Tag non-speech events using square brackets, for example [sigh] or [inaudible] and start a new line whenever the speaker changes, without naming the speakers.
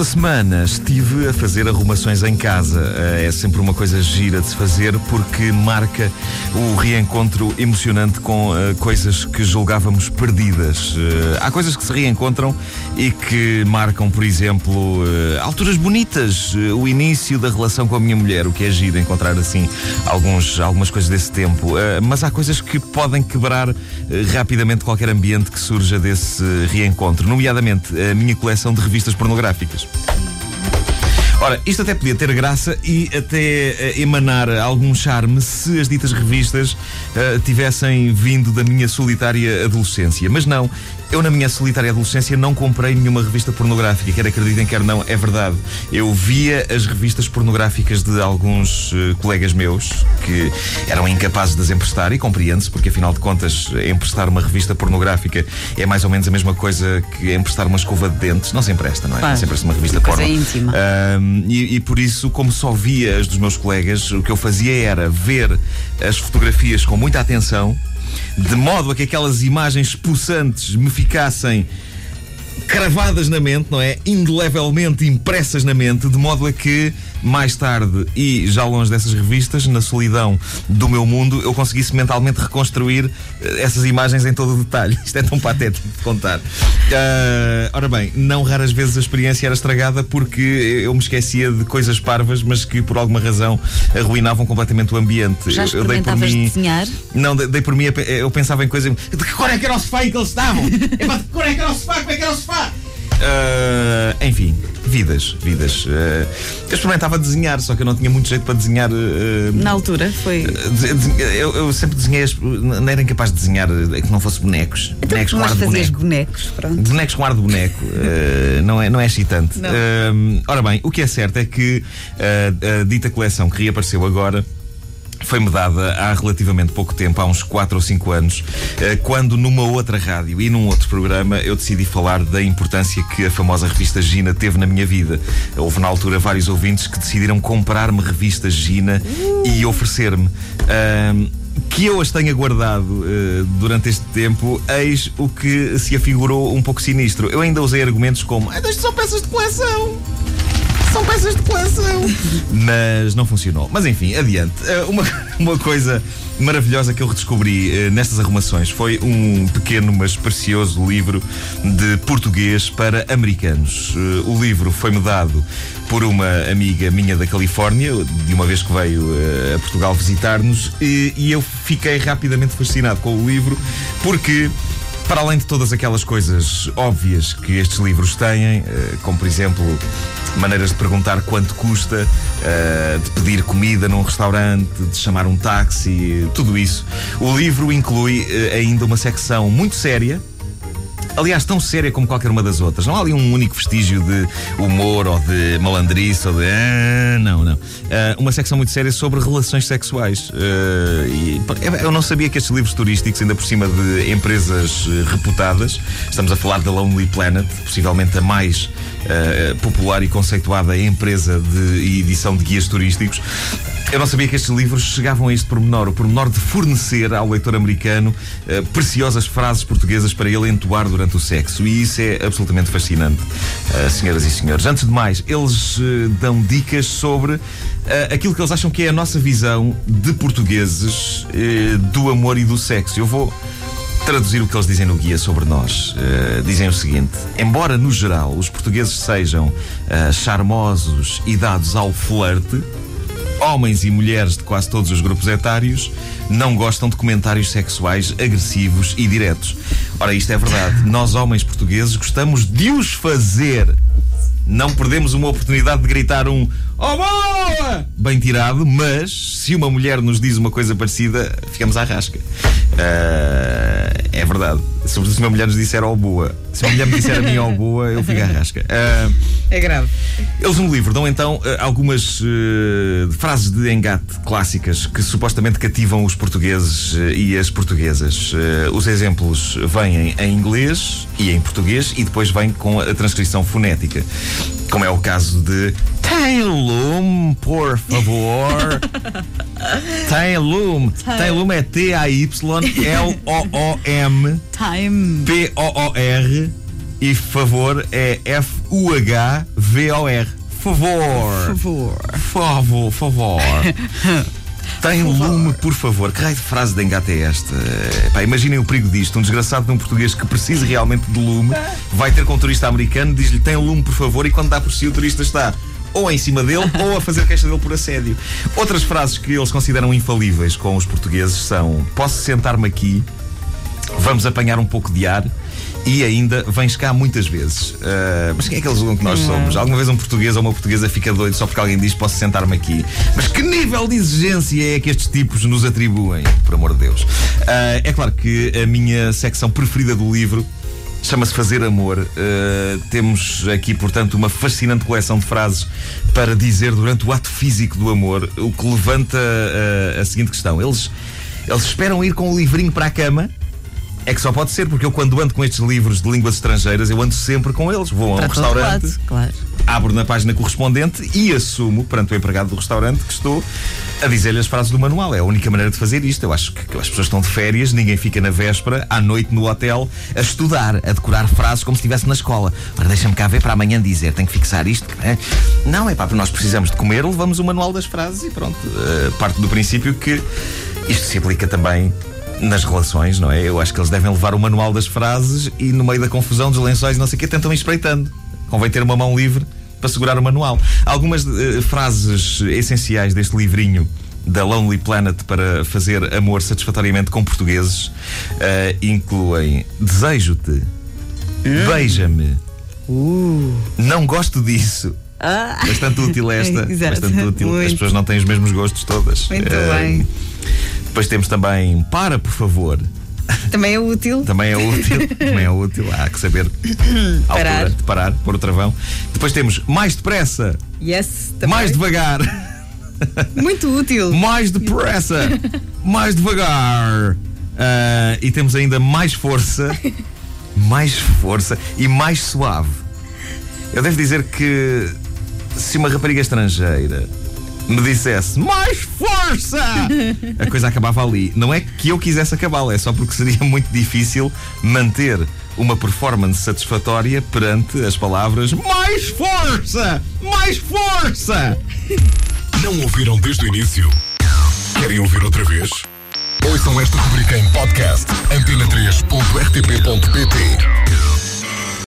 Esta semana estive a fazer arrumações em casa. Eh, É sempre uma coisa gira de se fazer porque marca o reencontro emocionante com eh, coisas que julgávamos perdidas. Eh, Há coisas que se reencontram e que marcam, por exemplo, alturas bonitas, o início da relação com a minha mulher, o que é giro encontrar assim alguns, algumas coisas desse tempo. Mas há coisas que podem quebrar rapidamente qualquer ambiente que surja desse reencontro, nomeadamente a minha coleção de revistas pornográficas. Ora, isto até podia ter graça e até eh, emanar algum charme se as ditas revistas eh, tivessem vindo da minha solitária adolescência. Mas não, eu na minha solitária adolescência não comprei nenhuma revista pornográfica, quer acreditem, quer não, é verdade. Eu via as revistas pornográficas de alguns eh, colegas meus que eram incapazes de as emprestar e compreende-se, porque afinal de contas, emprestar uma revista pornográfica é mais ou menos a mesma coisa que emprestar uma escova de dentes. Não se empresta, não é?
Claro.
Não se empresta uma revista
Coisa
porno.
íntima.
Ahm, e, e por isso, como só via as dos meus colegas, o que eu fazia era ver as fotografias com muita atenção, de modo a que aquelas imagens pulsantes me ficassem cravadas na mente, não é? Indelevelmente impressas na mente, de modo a que mais tarde e já longe dessas revistas, na solidão do meu mundo, eu conseguisse mentalmente reconstruir eh, essas imagens em todo o detalhe. [laughs] Isto é tão patético de contar. Ah, ora bem, não raras vezes a experiência era estragada porque eu me esquecia de coisas parvas, mas que por alguma razão arruinavam completamente o ambiente.
Já
Eu- eu dei por mim-
desenhar?
não, dei, dei por mim, eu pensava em coisas. De que cor é que era o sofá em que eles estavam? [laughs] De que cor é que era o sofá? Como é que era o sofá? Ah, enfim, vidas, vidas. Ah, eu experimentava desenhar, só que eu não tinha muito jeito para desenhar. ah,
Na altura foi.
eu, eu sempre desenhei, não era incapaz de desenhar que não fosse bonecos. bonecos com ar de boneco.
bonecos, pronto.
Bonecos com ar de boneco [laughs] não, é, não é excitante.
Não.
Ora bem, o que é certo é que a dita coleção que reapareceu agora. Foi-me dada há relativamente pouco tempo, há uns 4 ou 5 anos, eh, quando numa outra rádio e num outro programa eu decidi falar da importância que a famosa revista Gina teve na minha vida. Houve na altura vários ouvintes que decidiram comprar-me revistas Gina e oferecer-me. Ahm, que eu as tenha guardado eh, durante este tempo, eis o que se afigurou um pouco sinistro. Eu ainda usei argumentos como: ah, isto são peças de coleção. São peças de coleção. [laughs] Mas não funcionou. Mas enfim, adiante. Eh, Uma, [laughs] uma coisa maravilhosa que eu redescobri eh, nestas arrumações foi um pequeno, mas precioso livro de português para americanos. Eh, O livro foi-me dado por uma amiga minha da Califórnia, de uma vez que veio a Portugal visitar-nos, e eu fiquei rapidamente fascinado com o livro, porque. Para além de todas aquelas coisas óbvias que estes livros têm, eh, como por exemplo maneiras de perguntar quanto custa, eh, de pedir comida num restaurante, de chamar um táxi, tudo isso, o livro inclui eh, ainda uma secção muito séria. Aliás, tão séria como qualquer uma das outras. Não há ali um único vestígio de humor ou de malandrice ou de. Ah, não, não. Ah, uma secção muito séria sobre relações sexuais. Ah, e, pá, eu não sabia que estes livros turísticos, ainda por cima de empresas eh, reputadas, estamos a falar da Lonely Planet, possivelmente a mais ah, popular e conceituada empresa de edição de guias turísticos. Eu não sabia que estes livros chegavam a este pormenor, o pormenor de fornecer ao leitor americano eh, preciosas frases portuguesas para ele entoar durante o sexo. E isso é absolutamente fascinante, eh, senhoras e senhores. Antes de mais, eles eh, dão dicas sobre eh, aquilo que eles acham que é a nossa visão de portugueses do amor e do sexo. Eu vou traduzir o que eles dizem no guia sobre nós. Eh, dizem o seguinte: embora no geral os portugueses sejam eh, charmosos e dados ao flerte, homens e mulheres de quase todos os grupos etários não gostam de comentários sexuais agressivos e diretos. Ora, isto é verdade. Nós, homens portugueses, gostamos de os fazer. Não perdemos uma oportunidade de gritar um Oh boa! Bem tirado, mas se uma mulher nos diz uma coisa parecida, ficamos à rasca. Ah, é verdade. Sobretudo se uma mulher nos disser oh boa. Se uma mulher me disser a mim oh boa, eu fico à rasca. Ah,
É grave.
eles no livro dão então eh, algumas eh, frases de engate clássicas que supostamente cativam os portugueses e as portuguesas. Os exemplos vêm em inglês e em português e depois vêm com a transcrição fonética. Como é o caso de Tem lume, por favor. [laughs] Tem lume. Tem lume é T-A-Y-L-O-O-M.
Time.
P-O-O-R e favor é F-U-H-V-O-R. V-O-R. Favor.
Favor.
Favor, favor. [laughs] Tem lume, por favor. Que raio de frase de engate é esta? Pá, imaginem o perigo disto. Um desgraçado de um português que precisa realmente de lume vai ter com um turista americano, diz-lhe tem lume, por favor, e quando dá por si o turista está ou em cima dele [laughs] ou a fazer queixa dele por assédio. Outras frases que eles consideram infalíveis com os portugueses são: Posso sentar-me aqui, vamos apanhar um pouco de ar e ainda vens cá muitas vezes. Uh, mas quem é que eles julgam que nós somos? Alguma vez um português ou uma portuguesa fica doido só porque alguém diz posso sentar-me aqui? Mas que nível de exigência é que estes tipos nos atribuem? Por amor de Deus. Uh, é claro que a minha secção preferida do livro chama-se Fazer Amor. Uh, temos aqui, portanto, uma fascinante coleção de frases para dizer durante o ato físico do amor, o que levanta uh, a seguinte questão. Eles, eles esperam ir com o livrinho para a cama. É que só pode ser, porque eu, quando ando com estes livros de línguas estrangeiras, eu ando sempre com eles. Vou a um restaurante,
lado, claro.
abro na página correspondente e assumo perante o empregado do restaurante que estou a dizer-lhe as frases do manual. É a única maneira de fazer isto. Eu acho que as pessoas estão de férias, ninguém fica na véspera, à noite no hotel, a estudar, a decorar frases como se estivesse na escola. Ora, deixa-me cá ver para amanhã dizer, tenho que fixar isto. é? Não, é pá, porque nós precisamos de comer, levamos o manual das frases e pronto. Uh, parte do princípio que isto se aplica também nas relações, não é? Eu acho que eles devem levar o manual das frases e no meio da confusão dos lençóis e não sei o quê, tentam ir espreitando. Convém ter uma mão livre para segurar o manual. Algumas eh, frases essenciais deste livrinho da Lonely Planet para fazer amor satisfatoriamente com portugueses eh, incluem desejo-te, beija-me, não gosto disso.
Ah,
Bastante útil esta. [laughs]
Exato.
Bastante útil. As pessoas não têm os mesmos gostos todas.
Muito
Eh,
bem.
Depois temos também para, por favor.
também é útil.
Também é útil. [laughs] também é útil. Há que saber [coughs]
Parar.
altura de parar, pôr o travão. Depois temos mais depressa,
Yes, também.
mais devagar,
Muito útil. [laughs]
mais depressa, mais devagar. Ah, e temos ainda mais força, mais força e mais suave. Eu devo dizer que se uma rapariga estrangeira me dissesse mais força, a coisa acabava ali. Não é que eu quisesse acabá-la, é só porque seria muito difícil manter uma performance satisfatória perante as palavras mais força, mais força.
Não ouviram desde o início? Querem ouvir outra vez? Ouçam esta rubrica em podcast antena3.rtp.pt